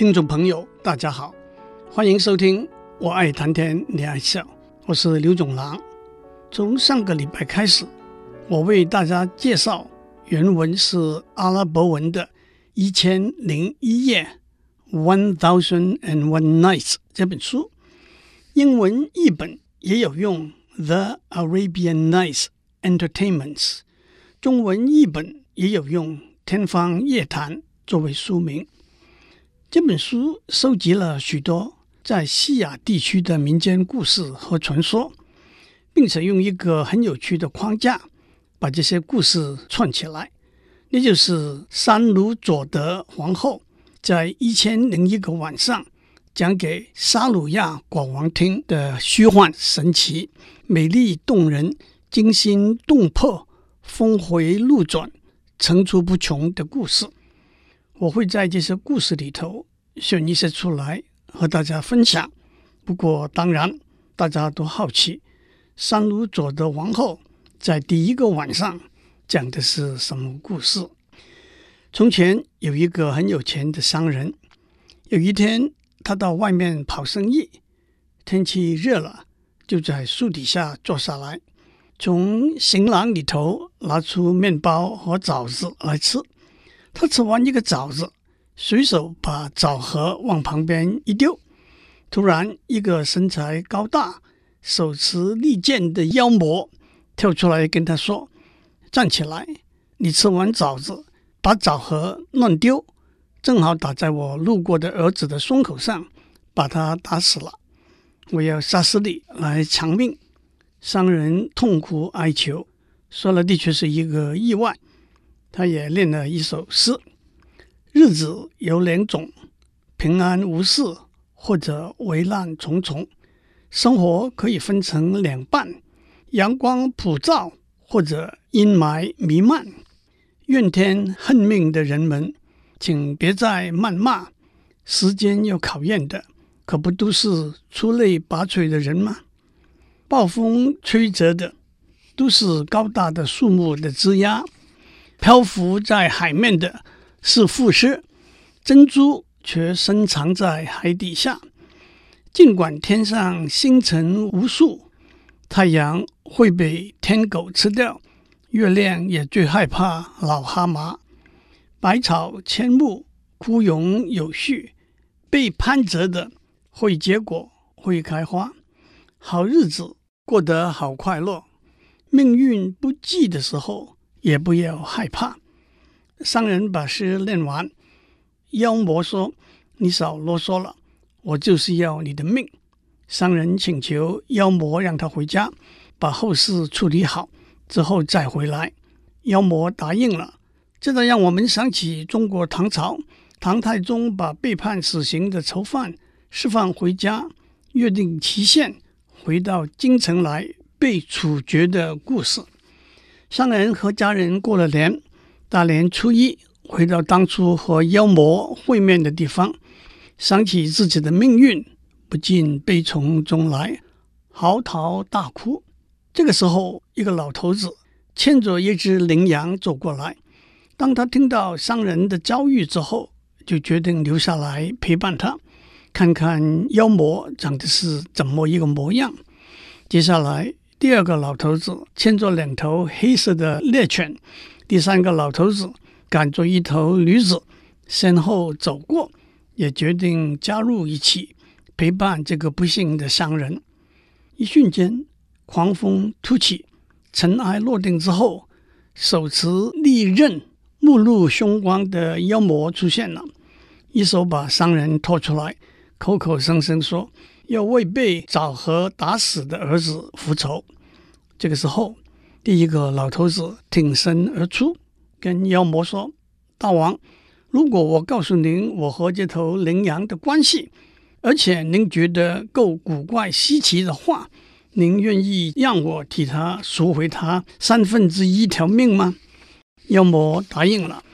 听众朋友，大家好，欢迎收听《我爱谈天，你爱笑》，我是刘总郎。从上个礼拜开始，我为大家介绍原文是阿拉伯文的《一千零一夜》（One Thousand and One Nights） 这本书，英文译本也有用 The Arabian Nights Entertainments，中文译本也有用《天方夜谭》作为书名。这本书收集了许多在西亚地区的民间故事和传说，并且用一个很有趣的框架把这些故事串起来。那就是三鲁佐德皇后在一千零一个晚上讲给沙鲁亚国王听的虚幻神奇、美丽动人、惊心动魄、峰回路转、层出不穷的故事。我会在这些故事里头选一些出来和大家分享。不过，当然大家都好奇，三鲁佐德王后在第一个晚上讲的是什么故事？从前有一个很有钱的商人，有一天他到外面跑生意，天气热了，就在树底下坐下来，从行囊里头拿出面包和枣子来吃。他吃完一个枣子，随手把枣核往旁边一丢。突然，一个身材高大、手持利剑的妖魔跳出来跟他说：“站起来！你吃完枣子，把枣核乱丢，正好打在我路过的儿子的胸口上，把他打死了。我要杀死你来偿命。”商人痛苦哀求，说了的确是一个意外。他也念了一首诗：“日子有两种，平安无事或者危难重重。生活可以分成两半，阳光普照或者阴霾弥漫。怨天恨命的人们，请别再谩骂。时间有考验的，可不都是出类拔萃的人吗？暴风吹折的，都是高大的树木的枝桠。”漂浮在海面的是富士，珍珠却深藏在海底下。尽管天上星辰无数，太阳会被天狗吃掉，月亮也最害怕老蛤蟆。百草千木，枯荣有序，被攀折的会结果，会开花。好日子过得好快乐，命运不济的时候。也不要害怕。商人把诗念完，妖魔说：“你少啰嗦了，我就是要你的命。”商人请求妖魔让他回家，把后事处理好之后再回来。妖魔答应了。这让让我们想起中国唐朝，唐太宗把被判死刑的囚犯释放回家，约定期限回到京城来被处决的故事。商人和家人过了年，大年初一回到当初和妖魔会面的地方，想起自己的命运，不禁悲从中来，嚎啕大哭。这个时候，一个老头子牵着一只羚羊走过来。当他听到商人的遭遇之后，就决定留下来陪伴他，看看妖魔长得是怎么一个模样。接下来。第二个老头子牵着两头黑色的猎犬，第三个老头子赶着一头驴子，先后走过，也决定加入一起陪伴这个不幸的商人。一瞬间，狂风突起，尘埃落定之后，手持利刃、目露凶光的妖魔出现了，一手把商人拖出来，口口声声说。要为被枣核打死的儿子复仇。这个时候，第一个老头子挺身而出，跟妖魔说：“大王，如果我告诉您我和这头羚羊的关系，而且您觉得够古怪稀奇的话，您愿意让我替他赎回他三分之一条命吗？”妖魔答应了。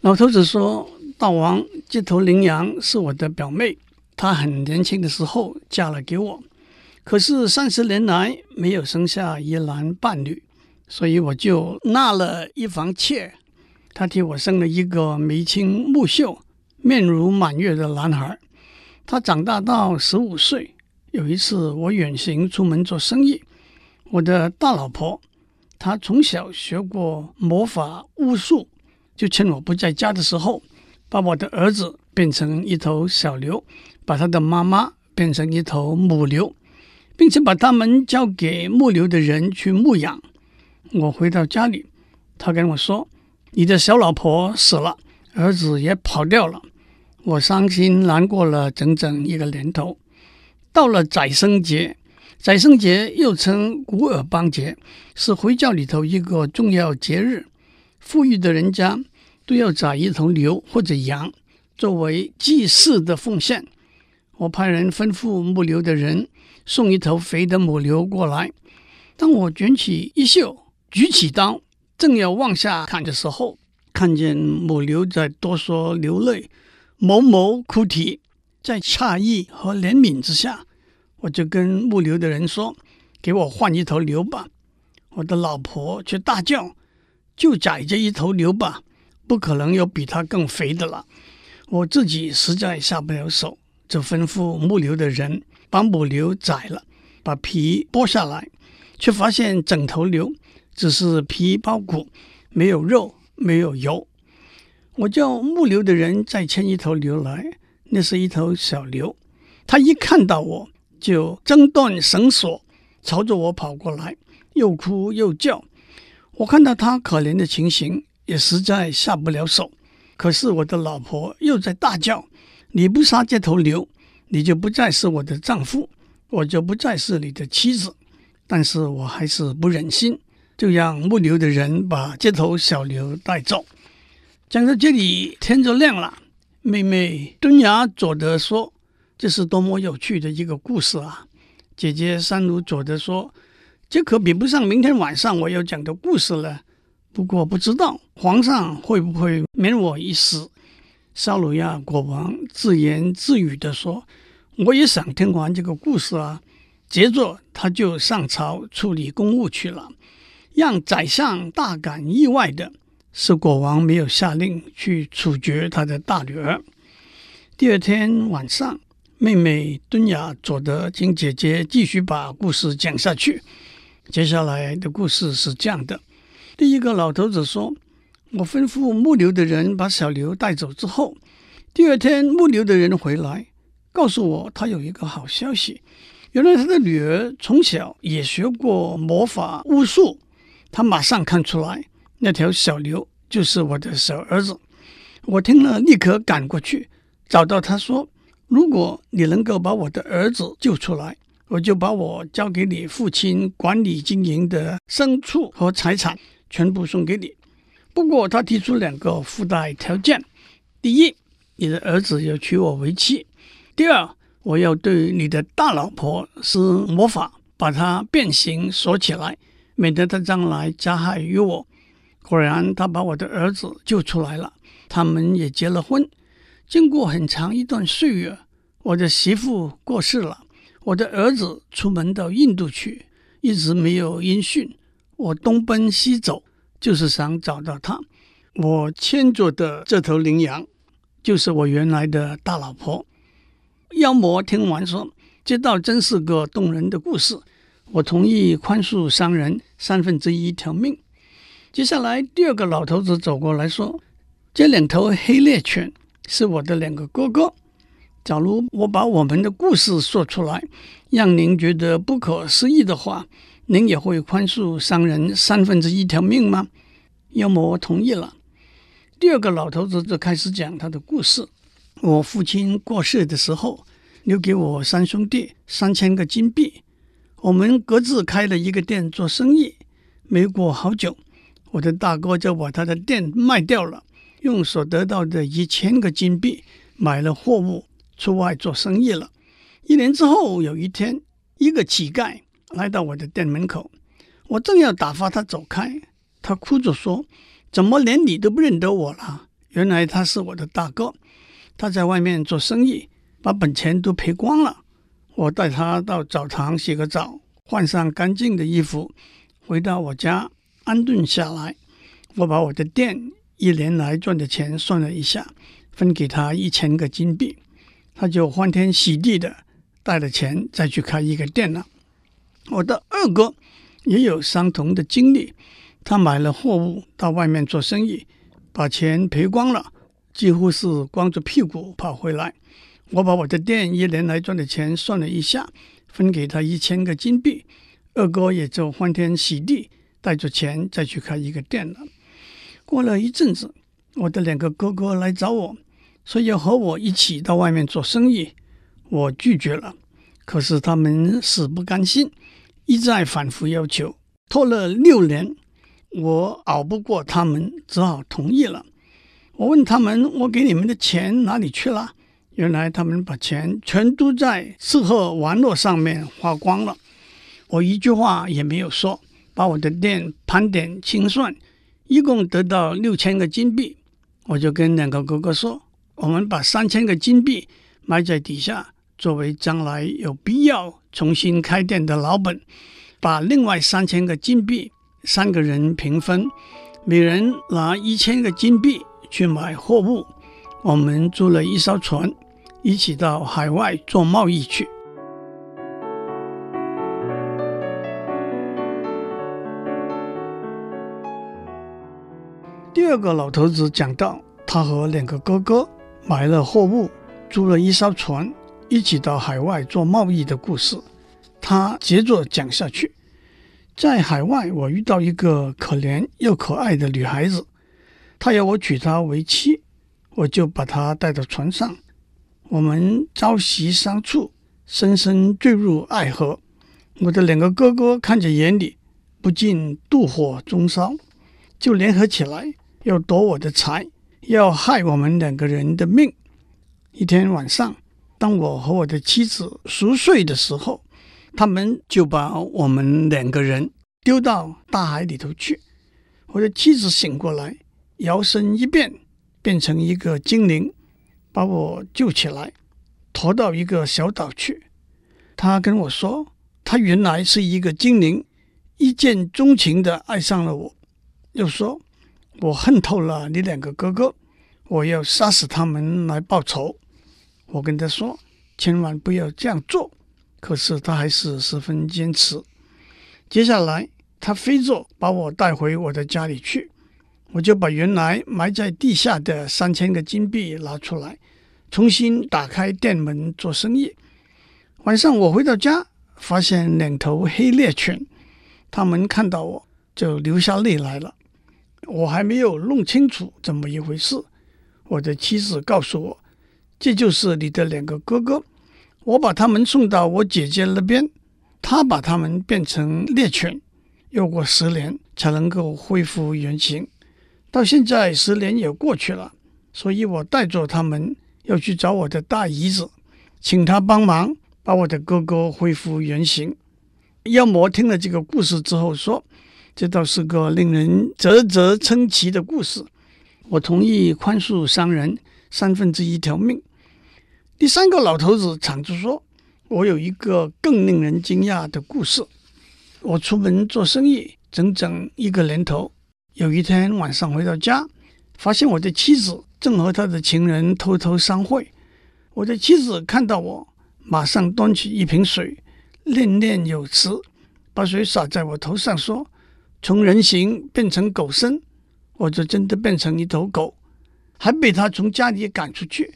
老头子说：“大王，这头羚羊是我的表妹。”她很年轻的时候嫁了给我，可是三十年来没有生下一男半女，所以我就纳了一房妾。她替我生了一个眉清目秀、面如满月的男孩。他长大到十五岁，有一次我远行出门做生意，我的大老婆，她从小学过魔法巫术，就趁我不在家的时候，把我的儿子变成一头小牛，把他的妈妈变成一头母牛，并且把他们交给牧牛的人去牧养。我回到家里，他跟我说：“你的小老婆死了，儿子也跑掉了。”我伤心难过了整整一个年头。到了宰牲节，宰牲节又称古尔邦节，是回教里头一个重要节日。富裕的人家都要宰一头牛或者羊，作为祭祀的奉献。我派人吩咐牧牛的人送一头肥的母牛过来。当我卷起衣袖，举起刀，正要往下砍的时候，看见母牛在哆嗦流泪。某某哭啼，在诧异和怜悯之下，我就跟牧牛的人说：“给我换一头牛吧。”我的老婆却大叫：“就宰这一头牛吧，不可能有比它更肥的了。”我自己实在下不了手，就吩咐牧牛的人把母牛宰了，把皮剥下来，却发现整头牛只是皮包骨，没有肉，没有油。我叫牧牛的人再牵一头牛来，那是一头小牛。他一看到我就挣断绳索，朝着我跑过来，又哭又叫。我看到他可怜的情形，也实在下不了手。可是我的老婆又在大叫：“你不杀这头牛，你就不再是我的丈夫，我就不再是你的妻子。”但是我还是不忍心，就让牧牛的人把这头小牛带走。讲到这里，天就亮了。妹妹敦雅佐德说：“这是多么有趣的一个故事啊！”姐姐山鲁佐德说：“这可比不上明天晚上我要讲的故事了。”不过不知道皇上会不会免我一死。沙鲁亚国王自言自语地说：“我也想听完这个故事啊。”接着他就上朝处理公务去了，让宰相大感意外的。是国王没有下令去处决他的大女儿。第二天晚上，妹妹敦雅佐德请姐姐继续把故事讲下去。接下来的故事是这样的：第一个老头子说，我吩咐牧牛的人把小牛带走之后，第二天牧牛的人回来，告诉我他有一个好消息。原来他的女儿从小也学过魔法巫术，他马上看出来。那条小牛就是我的小儿子，我听了立刻赶过去找到他说：“如果你能够把我的儿子救出来，我就把我交给你父亲管理经营的牲畜和财产全部送给你。不过他提出两个附带条件：第一，你的儿子要娶我为妻；第二，我要对你的大老婆施魔法，把她变形锁起来，免得他将来加害于我。”果然，他把我的儿子救出来了，他们也结了婚。经过很长一段岁月，我的媳妇过世了，我的儿子出门到印度去，一直没有音讯。我东奔西走，就是想找到他。我牵着的这头羚羊，就是我原来的大老婆。妖魔听完说：“这倒真是个动人的故事。”我同意宽恕商人三分之一条命。接下来，第二个老头子走过来说：“这两头黑猎犬是我的两个哥哥。假如我把我们的故事说出来，让您觉得不可思议的话，您也会宽恕商人三分之一条命吗？”妖魔同意了。第二个老头子就开始讲他的故事：“我父亲过世的时候，留给我三兄弟三千个金币，我们各自开了一个店做生意。没过好久。”我的大哥就把他的店卖掉了，用所得到的一千个金币买了货物，出外做生意了。一年之后，有一天，一个乞丐来到我的店门口，我正要打发他走开，他哭着说：“怎么连你都不认得我了？”原来他是我的大哥，他在外面做生意，把本钱都赔光了。我带他到澡堂洗个澡，换上干净的衣服，回到我家。安顿下来，我把我的店一年来赚的钱算了一下，分给他一千个金币，他就欢天喜地的带了钱再去开一个店了。我的二哥也有相同的经历，他买了货物到外面做生意，把钱赔光了，几乎是光着屁股跑回来。我把我的店一年来赚的钱算了一下，分给他一千个金币，二哥也就欢天喜地带着钱再去开一个店了。过了一阵子，我的两个哥哥来找我，说要和我一起到外面做生意，我拒绝了。可是他们死不甘心，一再反复要求，拖了六年，我熬不过他们，只好同意了。我问他们：“我给你们的钱哪里去了？”原来他们把钱全都在吃喝玩乐上面花光了，我一句话也没有说，把我的店盘点清算，一共得到六千个金币。我就跟两个哥哥说，我们把三千个金币埋在底下，作为将来有必要重新开店的老本，把另外三千个金币三个人平分，每人拿一千个金币去买货物。我们租了一艘船。一起到海外做贸易去。第二个老头子讲到，他和两个哥哥买了货物，租了一艘船，一起到海外做贸易的故事。他接着讲下去，在海外，我遇到一个可怜又可爱的女孩子，她要我娶她为妻，我就把她带到船上。我们朝夕相处，深深坠入爱河。我的两个哥哥看在眼里，不禁妒火中烧，就联合起来要夺我的财，要害我们两个人的命。一天晚上，当我和我的妻子熟睡的时候，他们就把我们两个人丢到大海里头去。我的妻子醒过来，摇身一变，变成一个精灵。把我救起来，驮到一个小岛去。他跟我说，他原来是一个精灵，一见钟情的爱上了我。又说，我恨透了你两个哥哥，我要杀死他们来报仇。我跟他说，千万不要这样做。可是他还是十分坚持。接下来，他飞着把我带回我的家里去。我就把原来埋在地下的三千个金币拿出来，重新打开店门做生意。晚上我回到家，发现两头黑猎犬，他们看到我就流下泪来了。我还没有弄清楚怎么一回事，我的妻子告诉我，这就是你的两个哥哥，我把他们送到我姐姐那边，她把他们变成猎犬，要过十年才能够恢复原形。到现在十年也过去了，所以我带着他们要去找我的大姨子，请她帮忙把我的哥哥恢复原形。妖魔听了这个故事之后说：“这倒是个令人啧啧称奇的故事。”我同意宽恕商人三分之一条命。第三个老头子抢着说：“我有一个更令人惊讶的故事。我出门做生意整整一个年头。”有一天晚上回到家，发现我的妻子正和他的情人偷偷相会。我的妻子看到我，马上端起一瓶水，念念有词，把水洒在我头上，说：“从人形变成狗身，我就真的变成一头狗，还被他从家里赶出去。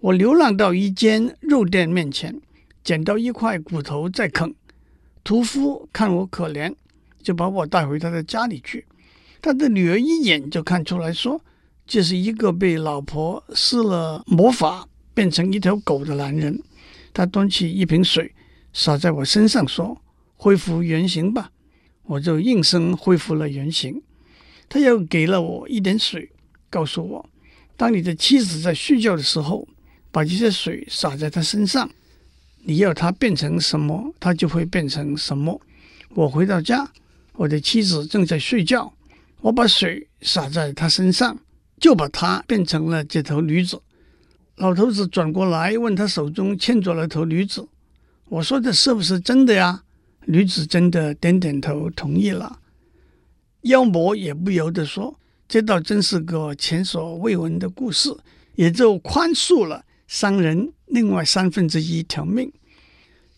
我流浪到一间肉店面前，捡到一块骨头在啃。屠夫看我可怜，就把我带回他的家里去。”他的女儿一眼就看出来说，这是一个被老婆施了魔法变成一条狗的男人。他端起一瓶水洒在我身上，说：“恢复原形吧。”我就应声恢复了原形。他又给了我一点水，告诉我：“当你的妻子在睡觉的时候，把这些水洒在她身上，你要她变成什么，她就会变成什么。”我回到家，我的妻子正在睡觉。我把水洒在他身上，就把他变成了这头驴子。老头子转过来问他手中牵着了头驴子：“我说的是不是真的呀？”驴子真的点点头，同意了。妖魔也不由得说：“这倒真是个前所未闻的故事，也就宽恕了商人另外三分之一条命。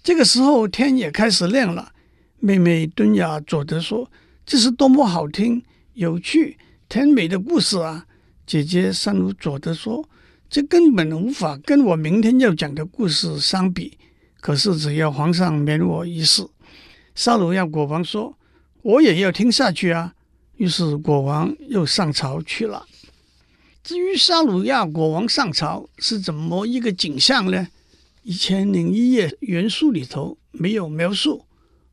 这个时候天也开始亮了。妹妹敦雅佐德说：“这是多么好听、有趣、甜美的故事啊！”姐姐三鲁佐德说：“这根本无法跟我明天要讲的故事相比。可是只要皇上免我一死。”沙鲁亚国王说：“我也要听下去啊！”于是国王又上朝去了。至于沙鲁亚国王上朝是怎么一个景象呢？一千零一夜原书里头没有描述。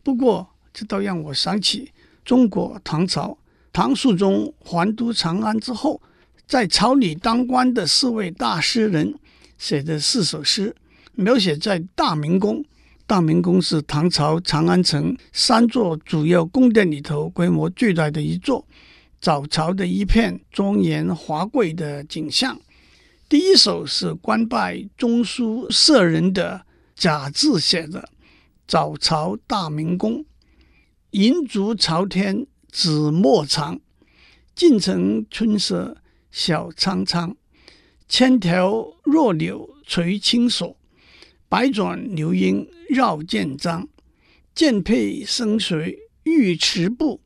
不过，这倒让我想起中国唐朝唐肃宗还都长安之后，在朝里当官的四位大诗人写的四首诗，描写在大明宫。大明宫是唐朝长安城三座主要宫殿里头规模最大的一座，早朝的一片庄严华贵的景象。第一首是官拜中书舍人的贾至写的。早朝大明宫，银烛朝天紫陌长，近城春色晓苍苍。千条弱柳垂青锁，百转流莺绕剑章。剑佩生随玉池步，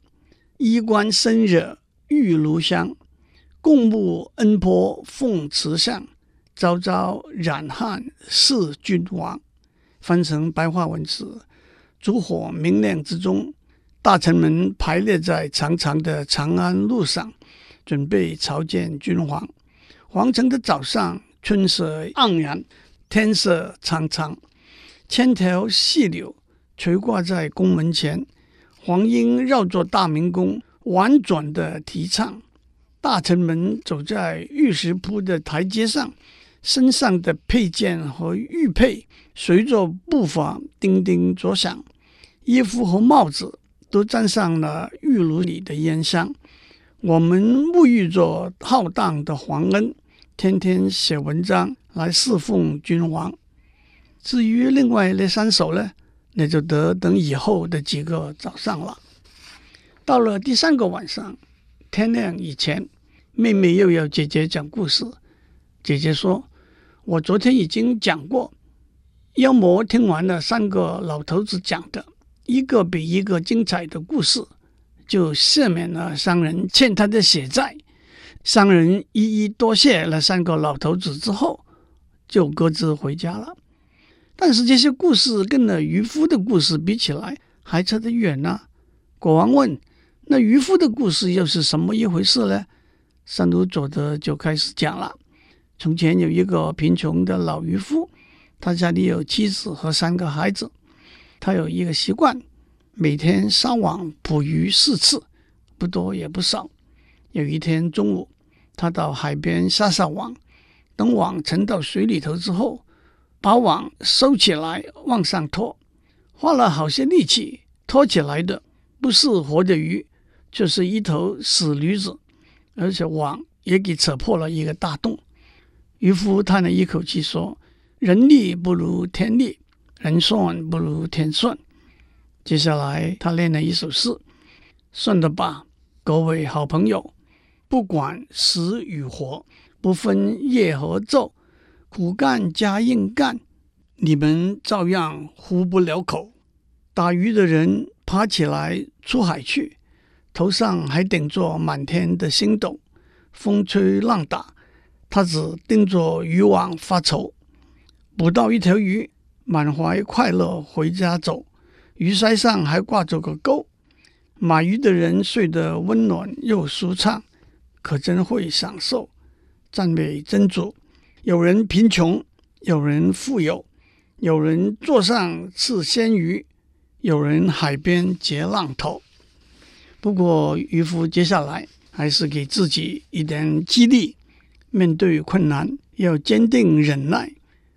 衣冠深惹玉炉香。共沐恩波凤池上，朝朝染汉事君王。翻成白话文字，烛火明亮之中，大臣们排列在长长的长安路上，准备朝见君皇。皇城的早上，春色盎然，天色苍苍，千条细柳垂挂在宫门前，黄莺绕着大明宫婉转地啼唱。大臣们走在玉石铺的台阶上。身上的佩剑和玉佩随着步伐叮叮作响，衣服和帽子都沾上了玉炉里的烟香。我们沐浴着浩荡的皇恩，天天写文章来侍奉君王。至于另外那三首呢，那就得等以后的几个早上了。到了第三个晚上，天亮以前，妹妹又要姐姐讲故事。姐姐说。我昨天已经讲过，妖魔听完了三个老头子讲的一个比一个精彩的故事，就赦免了商人欠他的血债。商人一一多谢了三个老头子之后，就各自回家了。但是这些故事跟那渔夫的故事比起来，还差得远呢。国王问：“那渔夫的故事又是什么一回事呢？”三鲁佐德就开始讲了。从前有一个贫穷的老渔夫，他家里有妻子和三个孩子。他有一个习惯，每天上网捕鱼四次，不多也不少。有一天中午，他到海边撒撒网，等网沉到水里头之后，把网收起来往上拖，花了好些力气，拖起来的不是活的鱼，就是一头死驴子，而且网也给扯破了一个大洞。渔夫叹了一口气说：“人力不如天力，人算不如天算。”接下来，他练了一首诗：“算了吧，各位好朋友，不管死与活，不分夜和昼，苦干加硬干，你们照样糊不了口。打鱼的人爬起来出海去，头上还顶着满天的星斗，风吹浪打。”他只盯着渔网发愁，捕到一条鱼，满怀快乐回家走。鱼鳃上还挂着个钩，买鱼的人睡得温暖又舒畅，可真会享受。赞美真主！有人贫穷，有人富有，有人坐上吃鲜鱼，有人海边结浪头。不过渔夫接下来还是给自己一点激励。面对困难要坚定忍耐，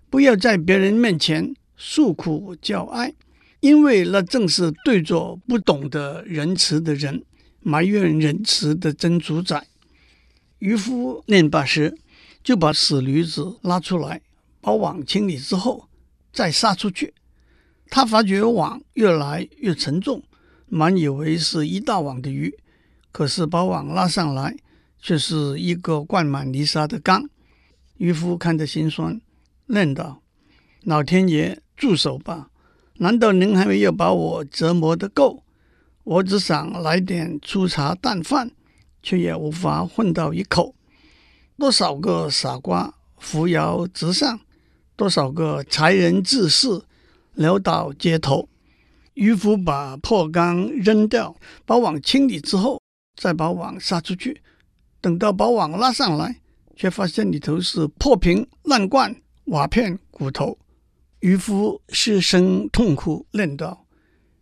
不要在别人面前诉苦叫哀，因为那正是对着不懂得仁慈的人埋怨仁慈的真主宰。渔夫念罢时，就把死驴子拉出来，把网清理之后再撒出去。他发觉网越来越沉重，满以为是一大网的鱼，可是把网拉上来。却是一个灌满泥沙的缸，渔夫看着心酸，念道：“老天爷，住手吧！难道您还没有把我折磨得够？我只想来点粗茶淡饭，却也无法混到一口。多少个傻瓜扶摇直上，多少个才人志士潦倒街头。”渔夫把破缸扔掉，把网清理之后，再把网撒出去。等到把网拉上来，却发现里头是破瓶烂罐、瓦片、骨头。渔夫失声痛哭，念道：“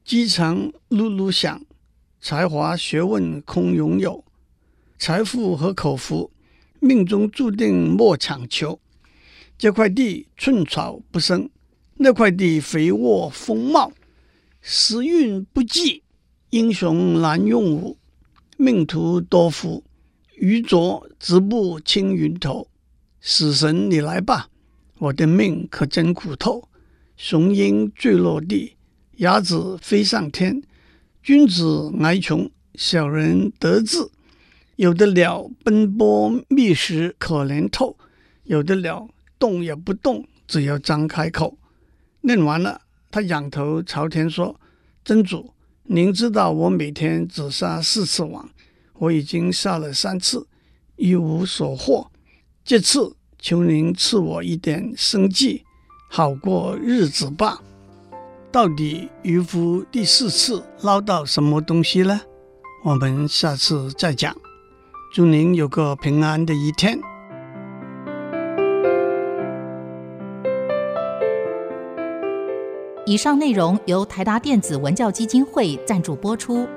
饥肠辘辘响，才华学问空拥有。财富和口福，命中注定莫强求。这块地寸草不生，那块地肥沃丰茂。时运不济，英雄难用武。命途多福。”愚拙直步青云头，死神你来吧，我的命可真苦透。雄鹰坠落地，鸭子飞上天。君子哀穷，小人得志。有的鸟奔波觅食可怜透，有的鸟动也不动，只要张开口。念完了，他仰头朝天说：“真主，您知道我每天只撒四次网。”我已经撒了三次，一无所获。这次求您赐我一点生计，好过日子吧。到底渔夫第四次捞到什么东西呢？我们下次再讲。祝您有个平安的一天。以上内容由台达电子文教基金会赞助播出。